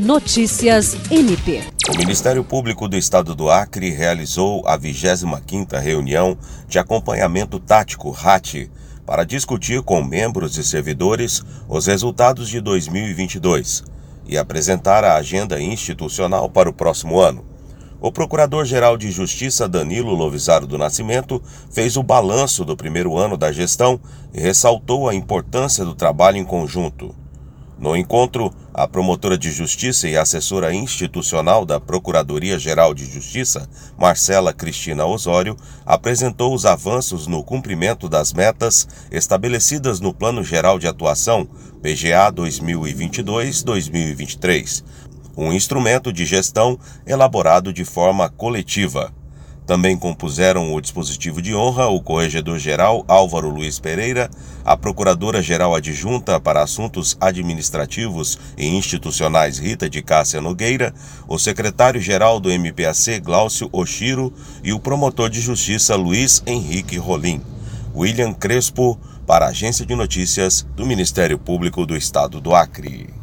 Notícias MP. O Ministério Público do Estado do Acre realizou a 25ª reunião de acompanhamento tático RAT para discutir com membros e servidores os resultados de 2022 e apresentar a agenda institucional para o próximo ano. O Procurador-Geral de Justiça Danilo Lovisaro do Nascimento fez o balanço do primeiro ano da gestão e ressaltou a importância do trabalho em conjunto. No encontro, a promotora de justiça e assessora institucional da Procuradoria-Geral de Justiça, Marcela Cristina Osório, apresentou os avanços no cumprimento das metas estabelecidas no Plano Geral de Atuação, PGA 2022-2023, um instrumento de gestão elaborado de forma coletiva. Também compuseram o dispositivo de honra o Corregedor-Geral Álvaro Luiz Pereira, a Procuradora-Geral Adjunta para Assuntos Administrativos e Institucionais Rita de Cássia Nogueira, o Secretário-Geral do MPAC Glaucio Oshiro e o Promotor de Justiça Luiz Henrique Rolim. William Crespo, para a Agência de Notícias do Ministério Público do Estado do Acre.